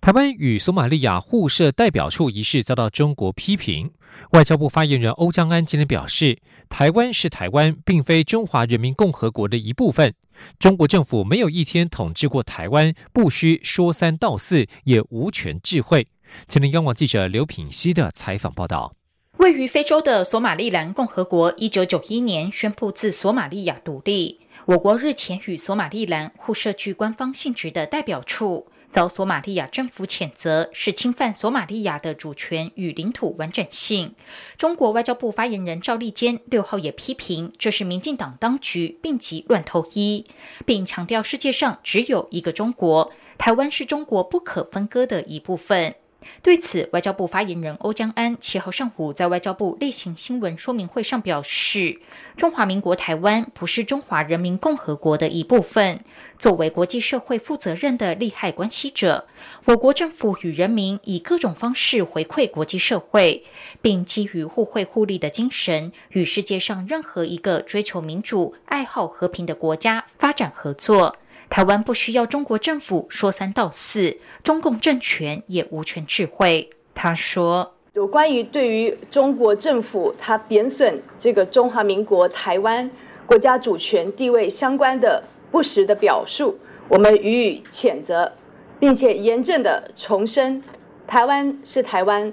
台湾与索马利亚互设代表处一事遭到中国批评。外交部发言人欧江安今天表示，台湾是台湾，并非中华人民共和国的一部分。中国政府没有一天统治过台湾，不需说三道四，也无权智慧。前天央广记者刘品熙的采访报道。位于非洲的索马利兰共和国，一九九一年宣布自索马利亚独立。我国日前与索马利兰互设具官方性质的代表处。遭索马利亚政府谴责是侵犯索马利亚的主权与领土完整性。中国外交部发言人赵立坚六号也批评这是民进党当局病急乱投医，并强调世界上只有一个中国，台湾是中国不可分割的一部分。对此，外交部发言人欧江安七号上午在外交部例行新闻说明会上表示：“中华民国台湾不是中华人民共和国的一部分。作为国际社会负责任的利害关系者，我国政府与人民以各种方式回馈国际社会，并基于互惠互利的精神，与世界上任何一个追求民主、爱好和平的国家发展合作。”台湾不需要中国政府说三道四，中共政权也无权智慧。他说：“有关于对于中国政府他贬损这个中华民国台湾国家主权地位相关的不实的表述，我们予以谴责，并且严正的重申：台湾是台湾，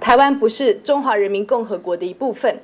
台湾不是中华人民共和国的一部分。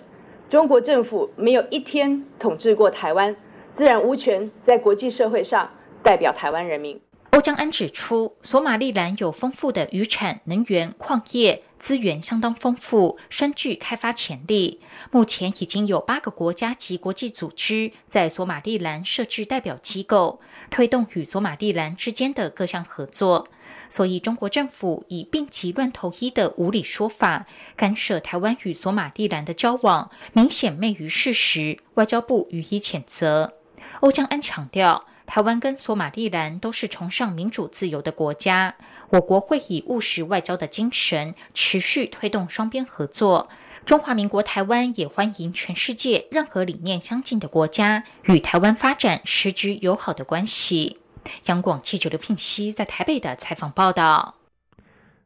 中国政府没有一天统治过台湾，自然无权在国际社会上。”代表台湾人民，欧江安指出，索马利兰有丰富的渔产、能源、矿业资源，相当丰富，深具开发潜力。目前已经有八个国家及国际组织在索马利兰设置代表机构，推动与索马利兰之间的各项合作。所以，中国政府以病急乱投医的无理说法干涉台湾与索马利兰的交往，明显昧于事实。外交部予以谴责。欧江安强调。台湾跟索马利兰都是崇尚民主自由的国家，我国会以务实外交的精神，持续推动双边合作。中华民国台湾也欢迎全世界任何理念相近的国家与台湾发展实质友好的关系。央广记者刘聘熙在台北的采访报道。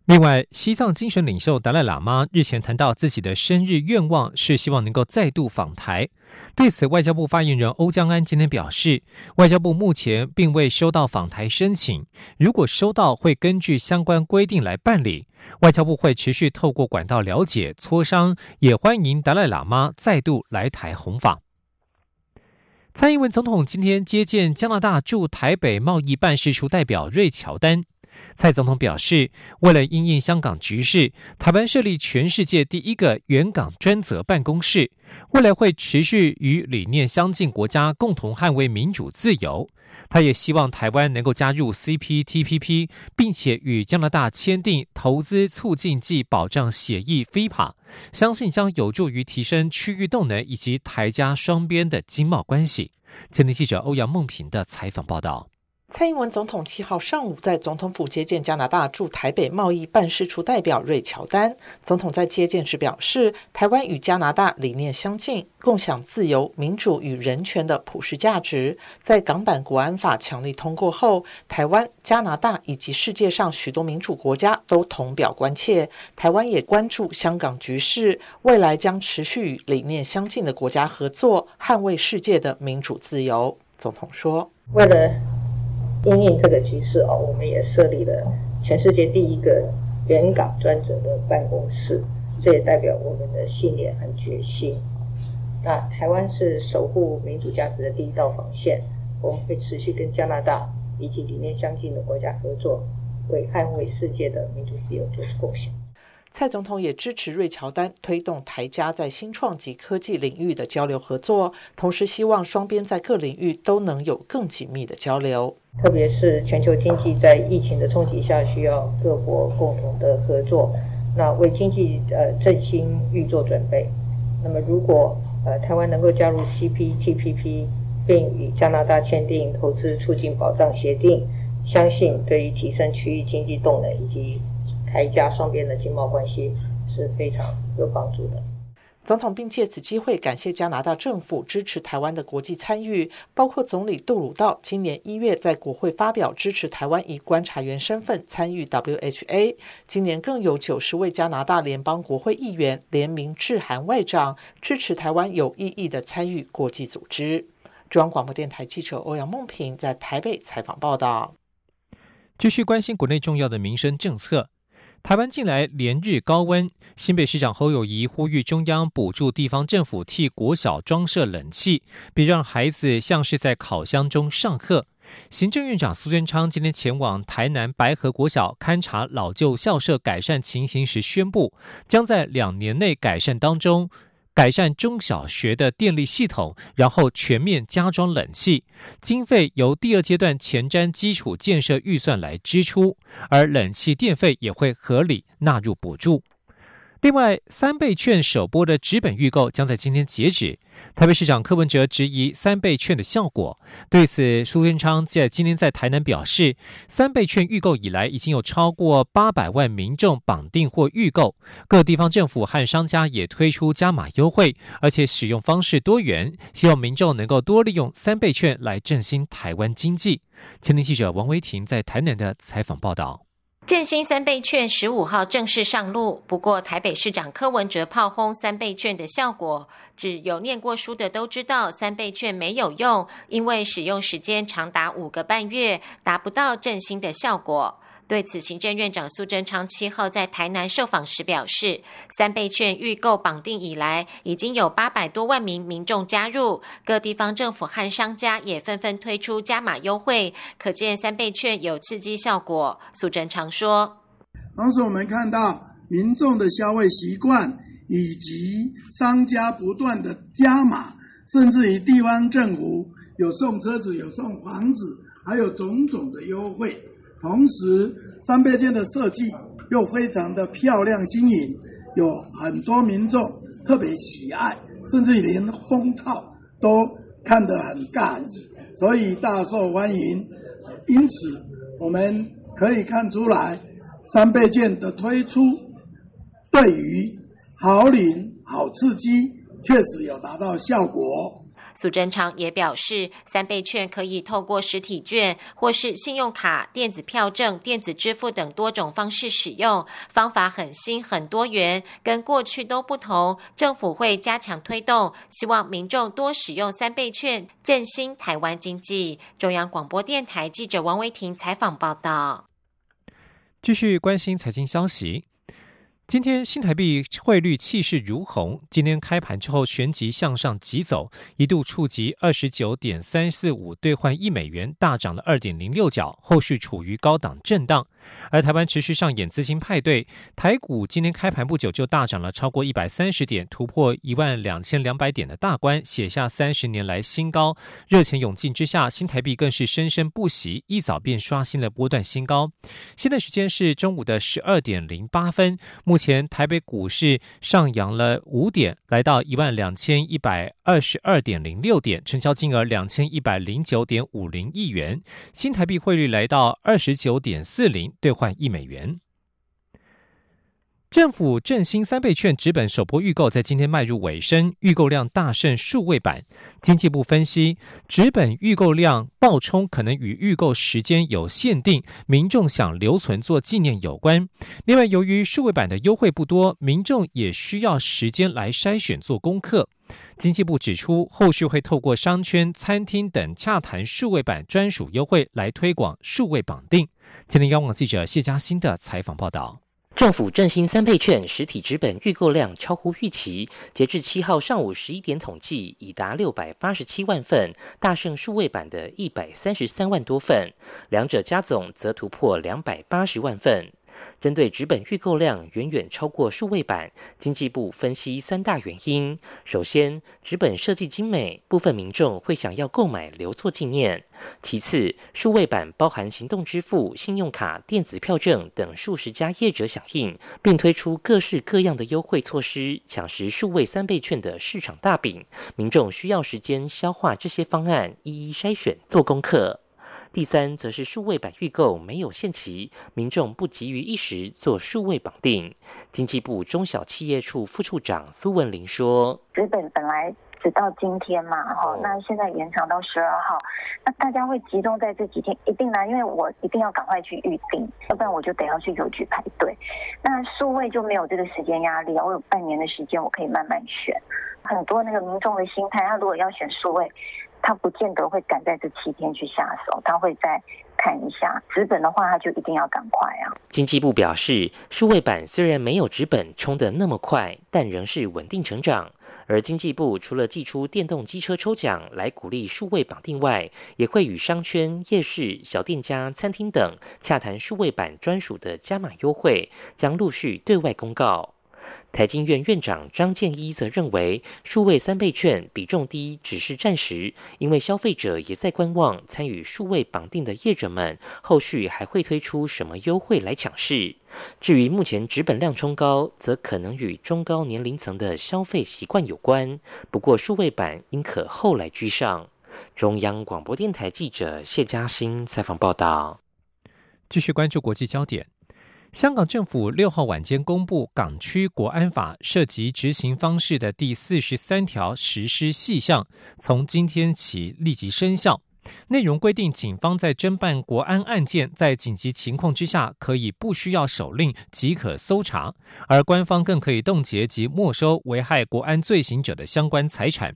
另外，西藏精神领袖达赖喇嘛日前谈到自己的生日愿望是希望能够再度访台。对此，外交部发言人欧江安今天表示，外交部目前并未收到访台申请，如果收到，会根据相关规定来办理。外交部会持续透过管道了解磋商，也欢迎达赖喇嘛再度来台弘法。蔡英文总统今天接见加拿大驻台北贸易办事处代表瑞乔丹。蔡总统表示，为了因应香港局势，台湾设立全世界第一个原港专责办公室，未来会持续与理念相近国家共同捍卫民主自由。他也希望台湾能够加入 CPTPP，并且与加拿大签订投资促进暨保障协议 （FIPA），相信将有助于提升区域动能以及台加双边的经贸关系。前天记者欧阳梦平的采访报道。蔡英文总统七号上午在总统府接见加拿大驻台北贸易办事处代表瑞乔丹。总统在接见时表示，台湾与加拿大理念相近，共享自由、民主与人权的普世价值。在港版国安法强力通过后，台湾、加拿大以及世界上许多民主国家都同表关切。台湾也关注香港局势，未来将持续与理念相近的国家合作，捍卫世界的民主自由。总统说：“为了。”因应这个局势哦，我们也设立了全世界第一个原港专责的办公室，这也代表我们的信念和决心。那台湾是守护民主价值的第一道防线，我们会持续跟加拿大以及理念相近的国家合作，为捍卫世界的民主自由做出贡献。蔡总统也支持瑞乔丹推动台加在新创及科技领域的交流合作，同时希望双边在各领域都能有更紧密的交流。特别是全球经济在疫情的冲击下，需要各国共同的合作，那为经济呃振兴预做准备。那么，如果呃，台湾能够加入 CPTPP，并与加拿大签订投资促进保障协定，相信对于提升区域经济动能以及台加双边的经贸关系是非常有帮助的。总统并借此机会感谢加拿大政府支持台湾的国际参与，包括总理杜鲁道今年一月在国会发表支持台湾以观察员身份参与 WHA，今年更有九十位加拿大联邦国会议员联名致函外长，支持台湾有意义的参与国际组织。中央广播电台记者欧阳梦平在台北采访报道。继续关心国内重要的民生政策。台湾近来连日高温，新北市长侯友谊呼吁中央补助地方政府替国小装设冷气，别让孩子像是在烤箱中上课。行政院长苏贞昌今天前往台南白河国小勘察老旧校舍改善情形时宣布，将在两年内改善当中。改善中小学的电力系统，然后全面加装冷气，经费由第二阶段前瞻基础建设预算来支出，而冷气电费也会合理纳入补助。另外，三倍券首波的纸本预购将在今天截止。台北市长柯文哲质疑三倍券的效果，对此，苏贞昌在今天在台南表示，三倍券预购以来，已经有超过八百万民众绑定或预购，各地方政府和商家也推出加码优惠，而且使用方式多元，希望民众能够多利用三倍券来振兴台湾经济。前天记者王维婷在台南的采访报道。振兴三倍券十五号正式上路，不过台北市长柯文哲炮轰三倍券的效果，只有念过书的都知道三倍券没有用，因为使用时间长达五个半月，达不到振兴的效果。对此，行政院长苏贞昌七号在台南受访时表示，三倍券预购绑定以来，已经有八百多万名民众加入，各地方政府和商家也纷纷推出加码优惠，可见三倍券有刺激效果。苏贞昌说：“同时，我们看到民众的消费习惯以及商家不断的加码，甚至于地方政府有送车子、有送房子，还有种种的优惠。”同时，三倍券的设计又非常的漂亮新颖，有很多民众特别喜爱，甚至连封套都看得很干所以大受欢迎。因此，我们可以看出来，三倍券的推出对于好领、好刺激，确实有达到效果。苏贞昌也表示，三倍券可以透过实体券或是信用卡、电子票证、电子支付等多种方式使用，方法很新、很多元，跟过去都不同。政府会加强推动，希望民众多使用三倍券，振兴台湾经济。中央广播电台记者王维婷采访报道。继续关心财经消息。今天新台币汇率气势如虹，今天开盘之后旋即向上急走，一度触及二十九点三四五兑换一美元，大涨了二点零六角，后续处于高档震荡。而台湾持续上演资金派对，台股今天开盘不久就大涨了超过一百三十点，突破一万两千两百点的大关，写下三十年来新高。热钱涌进之下，新台币更是生生不息，一早便刷新了波段新高。现在时间是中午的十二点零八分。目前台北股市上扬了五点，来到一万两千一百二十二点零六点，成交金额两千一百零九点五零亿元，新台币汇率来到二十九点四零兑换一美元。政府振兴三倍券纸本首波预购在今天迈入尾声，预购量大胜数位版。经济部分析，纸本预购量爆冲可能与预购时间有限定，民众想留存做纪念有关。另外，由于数位版的优惠不多，民众也需要时间来筛选做功课。经济部指出，后续会透过商圈、餐厅等洽谈数位版专属优惠，来推广数位绑定。今天，央广记者谢嘉欣的采访报道。政府振兴三倍券实体纸本预购量超乎预期，截至七号上午十一点统计，已达六百八十七万份，大胜数位版的一百三十三万多份，两者加总则突破两百八十万份。针对纸本预购量远远超过数位版，经济部分析三大原因：首先，纸本设计精美，部分民众会想要购买留作纪念；其次，数位版包含行动支付、信用卡、电子票证等数十家业者响应，并推出各式各样的优惠措施，抢食数位三倍券的市场大饼。民众需要时间消化这些方案，一一筛选、做功课。第三，则是数位版预购没有限期，民众不急于一时做数位绑定。经济部中小企业处副处长苏文玲说：“资本本来只到今天嘛，哈，那现在延长到十二号，那大家会集中在这几天，一定啦，因为我一定要赶快去预定，要不然我就得要去邮局排队。那数位就没有这个时间压力啊，我有半年的时间，我可以慢慢选。很多那个民众的心态，他如果要选数位。”他不见得会赶在这七天去下手，他会再看一下纸本的话，他就一定要赶快啊。经济部表示，数位版虽然没有纸本冲得那么快，但仍是稳定成长。而经济部除了寄出电动机车抽奖来鼓励数位绑定外，也会与商圈、夜市、小店家、餐厅等洽谈数位版专属的加码优惠，将陆续对外公告。台经院院长张建一则认为，数位三倍券比重低只是暂时，因为消费者也在观望参与数位绑定的业者们后续还会推出什么优惠来抢市。至于目前纸本量冲高，则可能与中高年龄层的消费习惯有关。不过数位版应可后来居上。中央广播电台记者谢嘉欣采访报道。继续关注国际焦点。香港政府六号晚间公布《港区国安法》涉及执行方式的第四十三条实施细项，从今天起立即生效。内容规定，警方在侦办国安案件，在紧急情况之下，可以不需要手令即可搜查，而官方更可以冻结及没收危害国安罪行者的相关财产。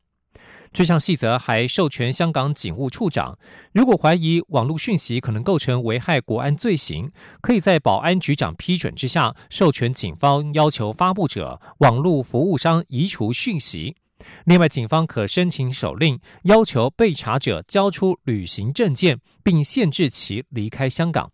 这项细则还授权香港警务处长，如果怀疑网络讯息可能构成危害国安罪行，可以在保安局长批准之下，授权警方要求发布者、网络服务商移除讯息。另外，警方可申请手令，要求被查者交出旅行证件，并限制其离开香港。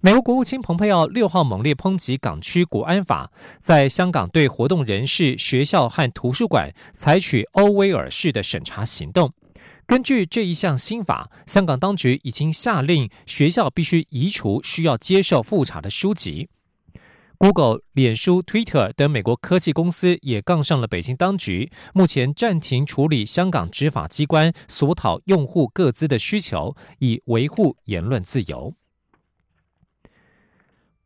美国国务卿蓬佩奥六号猛烈抨击港区国安法，在香港对活动人士、学校和图书馆采取欧威尔式的审查行动。根据这一项新法，香港当局已经下令学校必须移除需要接受复查的书籍。Google、脸书、Twitter 等美国科技公司也杠上了北京当局，目前暂停处理香港执法机关索讨用户各资的需求，以维护言论自由。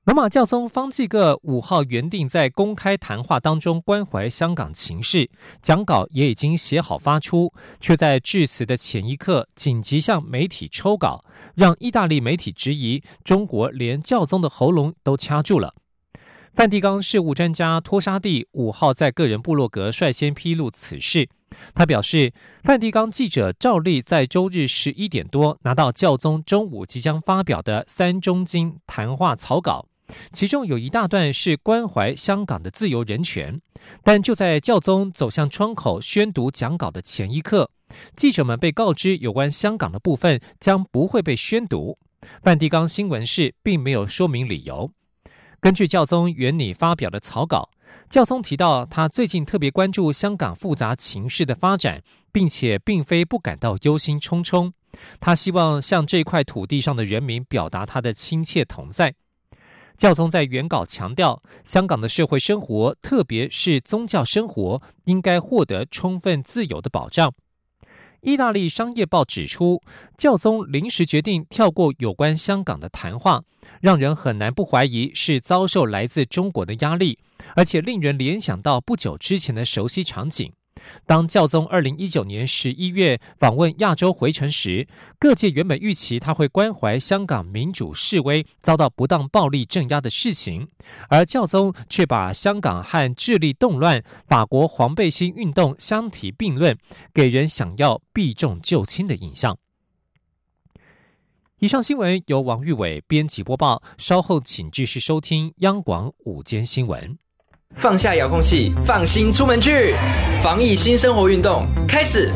罗马教宗方济各五号原定在公开谈话当中关怀香港情势，讲稿也已经写好发出，却在致辞的前一刻紧急向媒体抽稿，让意大利媒体质疑中国连教宗的喉咙都掐住了。梵蒂冈事务专家托沙蒂五号在个人部落格率先披露此事，他表示，梵蒂冈记者照例在周日十一点多拿到教宗中午即将发表的三中经谈话草稿。其中有一大段是关怀香港的自由人权，但就在教宗走向窗口宣读讲稿的前一刻，记者们被告知有关香港的部分将不会被宣读。梵蒂冈新闻室并没有说明理由。根据教宗原拟发表的草稿，教宗提到他最近特别关注香港复杂情势的发展，并且并非不感到忧心忡忡。他希望向这块土地上的人民表达他的亲切同在。教宗在原稿强调，香港的社会生活，特别是宗教生活，应该获得充分自由的保障。意大利商业报指出，教宗临时决定跳过有关香港的谈话，让人很难不怀疑是遭受来自中国的压力，而且令人联想到不久之前的熟悉场景。当教宗二零一九年十一月访问亚洲回程时，各界原本预期他会关怀香港民主示威遭到不当暴力镇压的事情，而教宗却把香港和智利动乱、法国黄背心运动相提并论，给人想要避重就轻的印象。以上新闻由王玉伟编辑播报，稍后请继续收听央广午间新闻。放下遥控器，放心出门去。防疫新生活运动开始。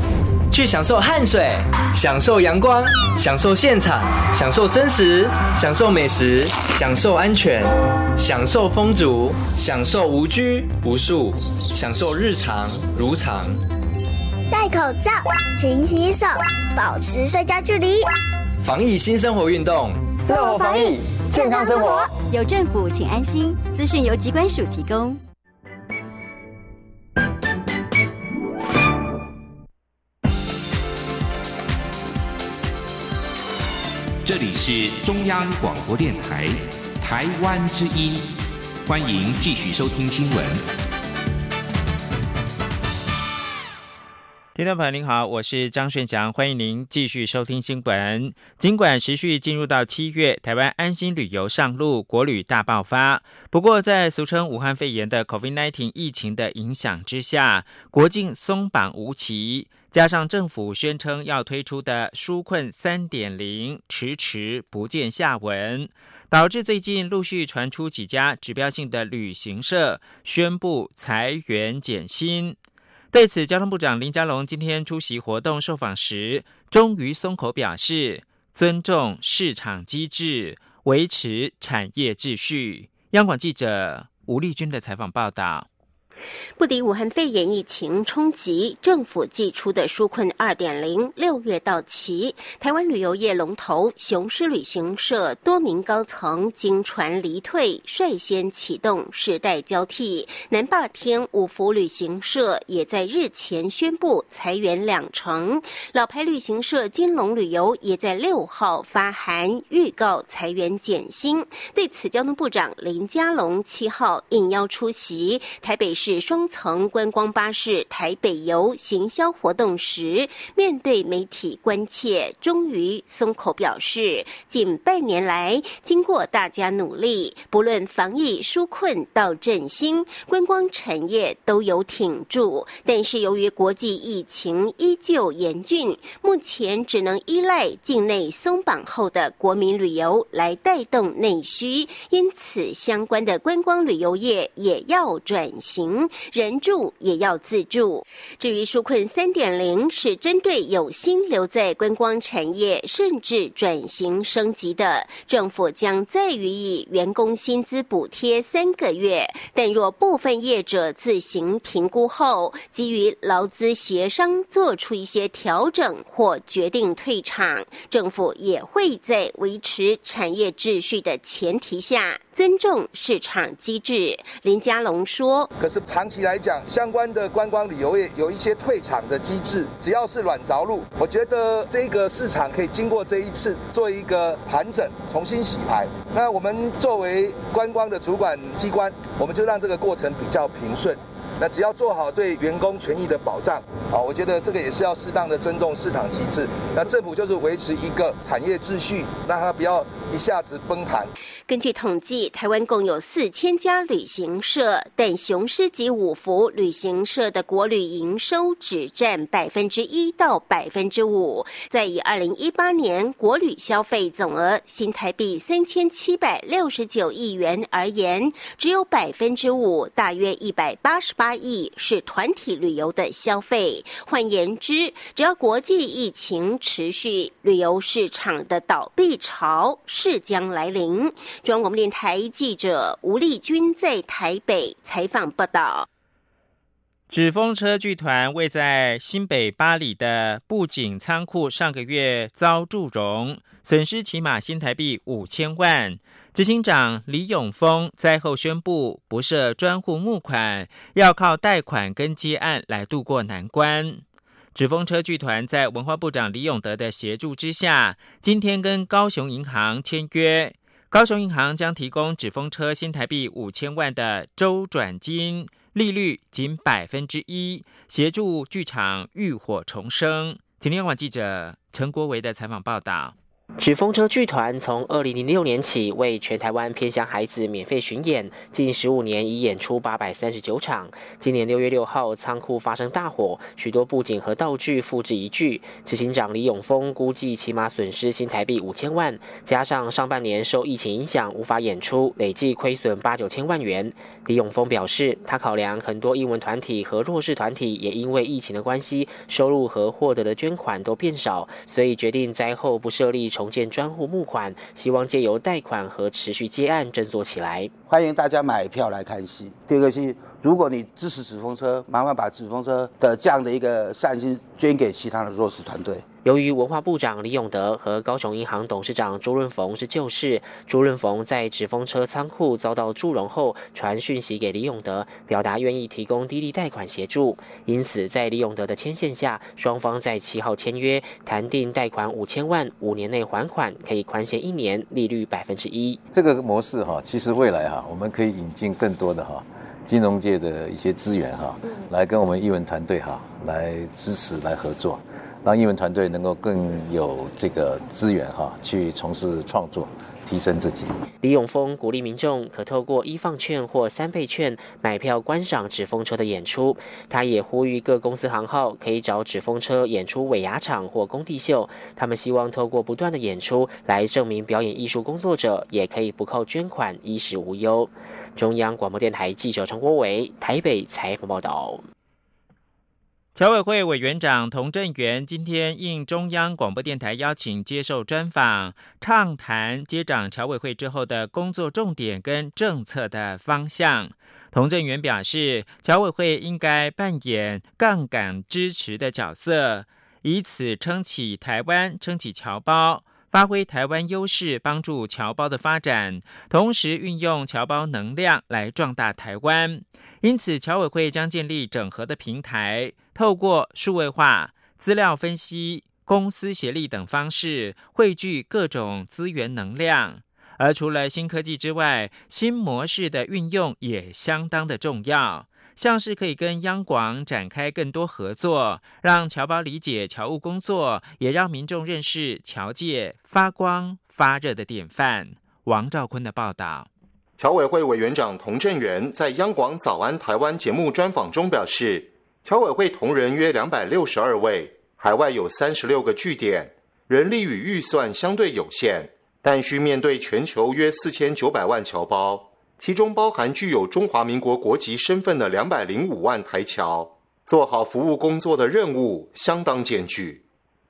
去享受汗水，享受阳光，享受现场，享受真实，享受美食，享受安全，享受风足，享受无拘无束，享受日常如常。戴口罩，勤洗手，保持社交距离。防疫新生活运动，乐活防疫，健康生活。有政府，请安心。资讯由机关署提供。这里是中央广播电台，台湾之音。欢迎继续收听新闻。听众朋友您好，我是张顺祥，欢迎您继续收听新闻。尽管持续进入到七月，台湾安心旅游上路，国旅大爆发。不过，在俗称武汉肺炎的 COVID-19 疫情的影响之下，国境松绑无期，加上政府宣称要推出的纾困三点零迟迟不见下文，导致最近陆续传出几家指标性的旅行社宣布裁员减薪。对此，交通部长林佳龙今天出席活动受访时，终于松口表示，尊重市场机制，维持产业秩序。央广记者吴丽君的采访报道。不敌武汉肺炎疫情冲击，政府寄出的纾困二点零六月到期。台湾旅游业龙头雄狮旅行社多名高层经传离退，率先启动时代交替。南霸天五福旅行社也在日前宣布裁员两成。老牌旅行社金龙旅游也在六号发函预告裁员减薪。对此，交通部长林佳龙七号应邀出席台北市。是双层观光巴士台北游行销活动时，面对媒体关切，终于松口表示，近半年来，经过大家努力，不论防疫纾困到振兴，观光产业都有挺住。但是由于国际疫情依旧严峻，目前只能依赖境内松绑后的国民旅游来带动内需，因此相关的观光旅游业也要转型。人住也要自住。至于纾困三点零，是针对有心留在观光产业，甚至转型升级的，政府将再予以员工薪资补贴三个月。但若部分业者自行评估后，基于劳资协商做出一些调整或决定退场，政府也会在维持产业秩序的前提下，尊重市场机制。林佳龙说：“可是。”长期来讲，相关的观光旅游业有一些退场的机制，只要是软着陆，我觉得这个市场可以经过这一次做一个盘整，重新洗牌。那我们作为观光的主管机关，我们就让这个过程比较平顺。那只要做好对员工权益的保障，好，我觉得这个也是要适当的尊重市场机制。那政府就是维持一个产业秩序，让它不要一下子崩盘。根据统计，台湾共有四千家旅行社，但雄狮及五福旅行社的国旅营收只占百分之一到百分之五。在以二零一八年国旅消费总额新台币三千七百六十九亿元而言，只有百分之五，大约一百八十八。差异是团体旅游的消费。换言之，只要国际疫情持续，旅游市场的倒闭潮势将来临。中央广播电台记者吴丽君在台北采访报道。纸风车剧团位在新北巴里的布景仓库，上个月遭祝融，损失起码新台币五千万。执行长李永峰灾后宣布不设专户募款，要靠贷款跟接案来渡过难关。纸风车剧团在文化部长李永德的协助之下，今天跟高雄银行签约，高雄银行将提供纸风车新台币五千万的周转金，利率仅百分之一，协助剧场浴火重生。今天晚记者陈国维的采访报道。纸风车剧团从二零零六年起为全台湾偏乡孩子免费巡演，近十五年已演出八百三十九场。今年六月六号，仓库发生大火，许多布景和道具付之一炬。执行长李永峰估计起码损失新台币五千万，加上上半年受疫情影响无法演出，累计亏损八九千万元。李永峰表示，他考量很多英文团体和弱势团体也因为疫情的关系，收入和获得的捐款都变少，所以决定灾后不设立重。建专户募款，希望借由贷款和持续接案振作起来。欢迎大家买票来看戏。第二个是，如果你支持纸风车，麻烦把纸风车的这样的一个善心捐给其他的弱势团队。由于文化部长李永德和高雄银行董事长朱润逢是旧识，朱润逢在纸风车仓库遭到祝融后，传讯息给李永德，表达愿意提供低利贷款协助。因此，在李永德的牵线下，双方在七号签约，谈定贷款五千万，五年内还款，可以宽限一年，利率百分之一。这个模式哈，其实未来哈，我们可以引进更多的哈金融界的一些资源哈，来跟我们艺文团队哈来支持来合作。让译文团队能够更有这个资源哈，去从事创作，提升自己。李永峰鼓励民众可透过一放券或三倍券买票观赏纸风车的演出。他也呼吁各公司行号可以找纸风车演出尾牙场或工地秀。他们希望透过不断的演出来证明表演艺术工作者也可以不靠捐款衣食无忧。中央广播电台记者陈国伟台北采访报道。侨委会委员长童振源今天应中央广播电台邀请接受专访，畅谈接掌侨委会之后的工作重点跟政策的方向。童振源表示，侨委会应该扮演杠杆支持的角色，以此撑起台湾，撑起侨胞。发挥台湾优势，帮助侨胞的发展，同时运用侨胞能量来壮大台湾。因此，侨委会将建立整合的平台，透过数位化、资料分析、公司协力等方式，汇聚各种资源能量。而除了新科技之外，新模式的运用也相当的重要。像是可以跟央广展开更多合作，让侨胞理解侨务工作，也让民众认识侨界发光发热的典范。王兆坤的报道。侨委会委员长童振源在央广早安台湾节目专访中表示，侨委会同仁约两百六十二位，海外有三十六个据点，人力与预算相对有限，但需面对全球约四千九百万侨胞。其中包含具有中华民国国籍身份的两百零五万台侨，做好服务工作的任务相当艰巨。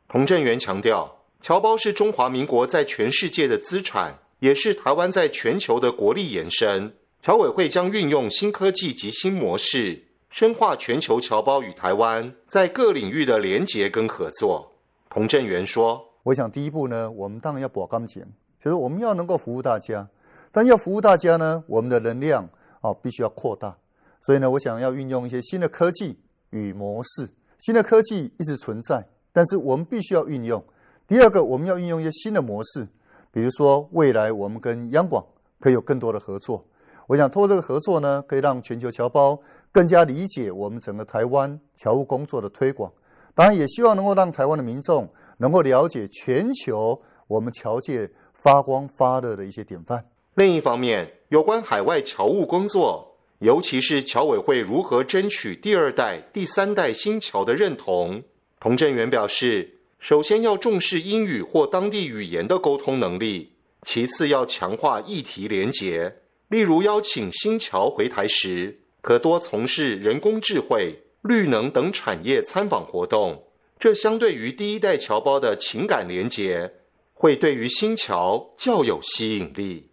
童振源强调，侨胞是中华民国在全世界的资产，也是台湾在全球的国力延伸。侨委会将运用新科技及新模式，深化全球侨胞与台湾在各领域的连结跟合作。童振源说：“我想第一步呢，我们当然要保钢琴，就是我们要能够服务大家。”但要服务大家呢，我们的能量啊必须要扩大，所以呢，我想要运用一些新的科技与模式。新的科技一直存在，但是我们必须要运用。第二个，我们要运用一些新的模式，比如说未来我们跟央广可以有更多的合作。我想通过这个合作呢，可以让全球侨胞更加理解我们整个台湾侨务工作的推广。当然，也希望能够让台湾的民众能够了解全球我们侨界发光发热的一些典范。另一方面，有关海外侨务工作，尤其是侨委会如何争取第二代、第三代新侨的认同，童振源表示，首先要重视英语或当地语言的沟通能力，其次要强化议题连结，例如邀请新侨回台时，可多从事人工智慧、绿能等产业参访活动，这相对于第一代侨胞的情感连结，会对于新侨较有吸引力。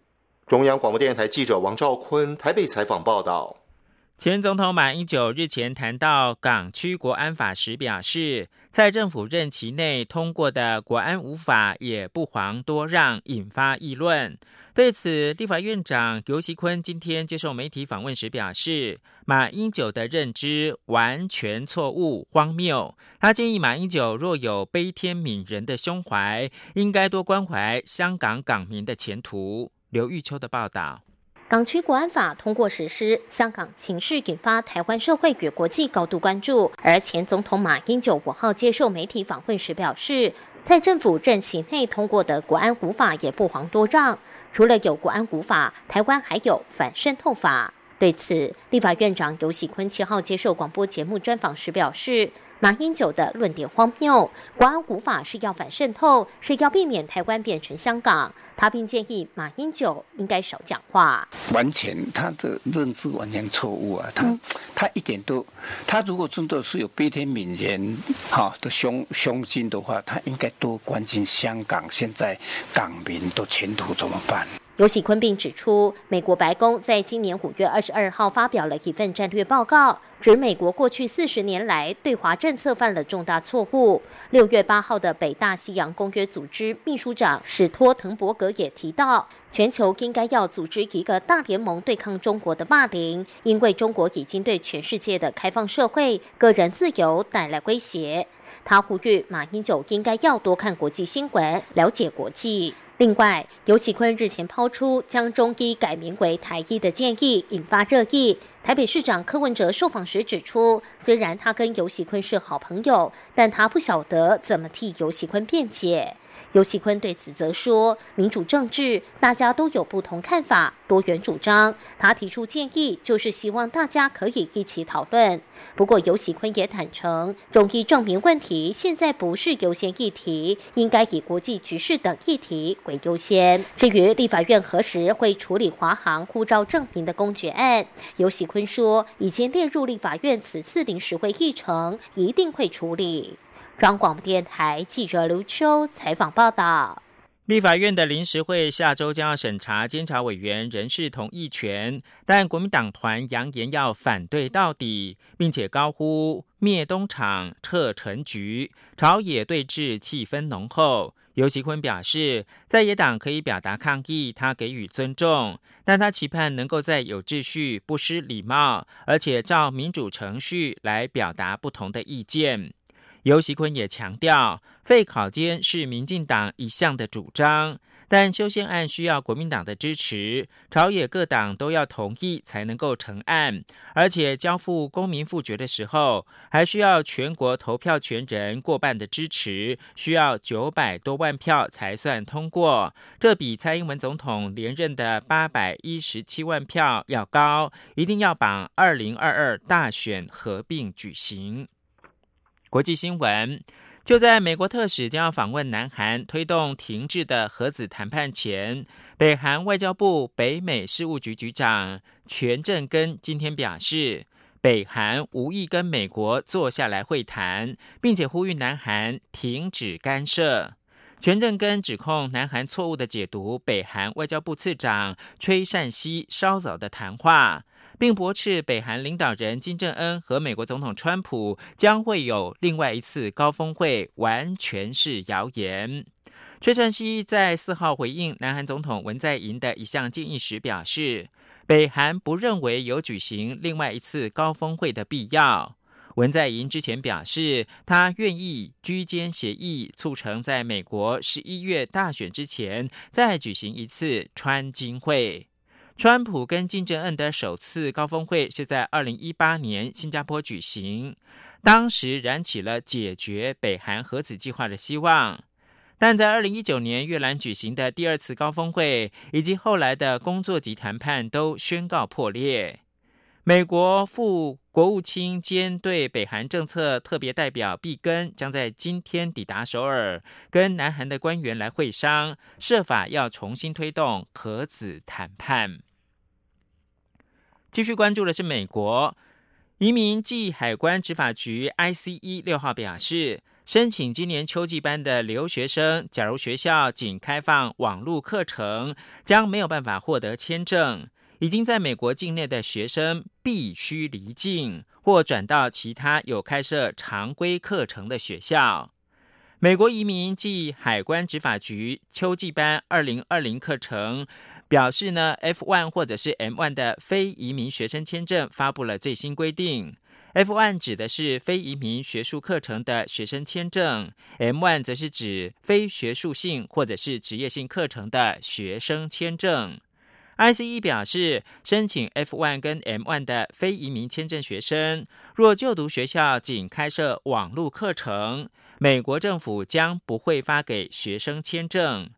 中央广播电台记者王兆坤台北采访报道：前总统马英九日前谈到港区国安法时表示，在政府任期内通过的国安无法也不遑多让，引发议论。对此，立法院长游锡坤今天接受媒体访问时表示，马英九的认知完全错误、荒谬。他建议马英九若有悲天悯人的胸怀，应该多关怀香港港民的前途。刘玉秋的报道：港区国安法通过实施，香港情势引发台湾社会与国际高度关注。而前总统马英九五号接受媒体访问时表示，在政府任期内通过的国安古法也不遑多让。除了有国安古法，台湾还有反渗透法。对此，立法院长游喜坤七号接受广播节目专访时表示，马英九的论点荒谬，国安古法是要反渗透，是要避免台湾变成香港。他并建议马英九应该少讲话。完全他的认知完全错误啊！他他一点都，他如果真的是有悲天悯人哈的胸胸襟的话，他应该多关心香港现在港民的前途怎么办。尤喜坤并指出，美国白宫在今年五月二十二号发表了一份战略报告，指美国过去四十年来对华政策犯了重大错误。六月八号的北大西洋公约组织秘书长史托滕伯格也提到，全球应该要组织一个大联盟对抗中国的霸凌，因为中国已经对全世界的开放社会、个人自由带来威胁。他呼吁马英九应该要多看国际新闻，了解国际。另外，尤喜坤日前抛出将中医改名为台医的建议，引发热议。台北市长柯文哲受访时指出，虽然他跟尤喜坤是好朋友，但他不晓得怎么替尤喜坤辩解。尤喜坤对此则说：“民主政治，大家都有不同看法，多元主张。他提出建议，就是希望大家可以一起讨论。不过，尤喜坤也坦诚，中医证明问题现在不是优先议题，应该以国际局势等议题为优先。至于立法院何时会处理华航护照证明的公决案，尤喜坤说已经列入立法院此次临时会议程，一定会处理。”中广播电台记者刘秋采访报道：立法院的临时会下周将要审查监察委员人事同意权，但国民党团扬言要反对到底，并且高呼灭东厂、撤陈局，朝野对峙气氛浓厚。尤其坤表示，在野党可以表达抗议，他给予尊重，但他期盼能够在有秩序、不失礼貌，而且照民主程序来表达不同的意见。尤喜坤也强调，废考监是民进党一向的主张，但修宪案需要国民党的支持，朝野各党都要同意才能够成案，而且交付公民复决的时候，还需要全国投票权人过半的支持，需要九百多万票才算通过，这比蔡英文总统连任的八百一十七万票要高，一定要把二零二二大选合并举行。国际新闻：就在美国特使将要访问南韩，推动停滞的核子谈判前，北韩外交部北美事务局局长全正根今天表示，北韩无意跟美国坐下来会谈，并且呼吁南韩停止干涉。全正根指控南韩错误的解读北韩外交部次长崔善熙稍早的谈话。并驳斥北韩领导人金正恩和美国总统川普将会有另外一次高峰会，完全是谣言。崔善熙在四号回应南韩总统文在寅的一项建议时表示，北韩不认为有举行另外一次高峰会的必要。文在寅之前表示，他愿意居间协议，促成在美国十一月大选之前再举行一次川金会。川普跟金正恩的首次高峰会是在二零一八年新加坡举行，当时燃起了解决北韩核子计划的希望。但在二零一九年越南举行的第二次高峰会以及后来的工作级谈判都宣告破裂。美国副国务卿兼对北韩政策特别代表毕根将在今天抵达首尔，跟南韩的官员来会商，设法要重新推动核子谈判。继续关注的是美国移民暨海关执法局 （ICE） 六号表示，申请今年秋季班的留学生，假如学校仅开放网络课程，将没有办法获得签证。已经在美国境内的学生必须离境或转到其他有开设常规课程的学校。美国移民暨海关执法局秋季班二零二零课程表示呢，F one 或者是 M one 的非移民学生签证发布了最新规定。F one 指的是非移民学术课程的学生签证，M one 则是指非学术性或者是职业性课程的学生签证。ICE 表示，申请 F1 跟 M1 的非移民签证学生，若就读学校仅开设网络课程，美国政府将不会发给学生签证。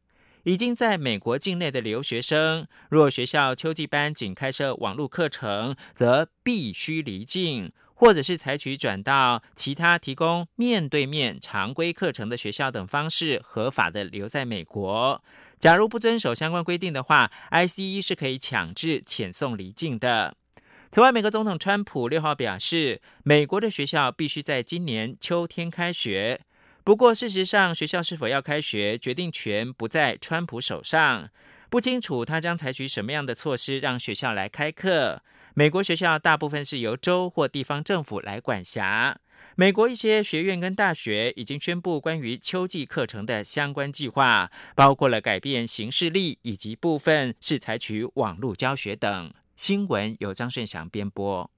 已经在美国境内的留学生，若学校秋季班仅开设网络课程，则必须离境，或者是采取转到其他提供面对面常规课程的学校等方式，合法的留在美国。假如不遵守相关规定的话，ICE 是可以强制遣送离境的。此外，美国总统川普六号表示，美国的学校必须在今年秋天开学。不过，事实上，学校是否要开学，决定权不在川普手上。不清楚他将采取什么样的措施让学校来开课。美国学校大部分是由州或地方政府来管辖。美国一些学院跟大学已经宣布关于秋季课程的相关计划，包括了改变形式力，以及部分是采取网络教学等。新闻由张顺祥编播。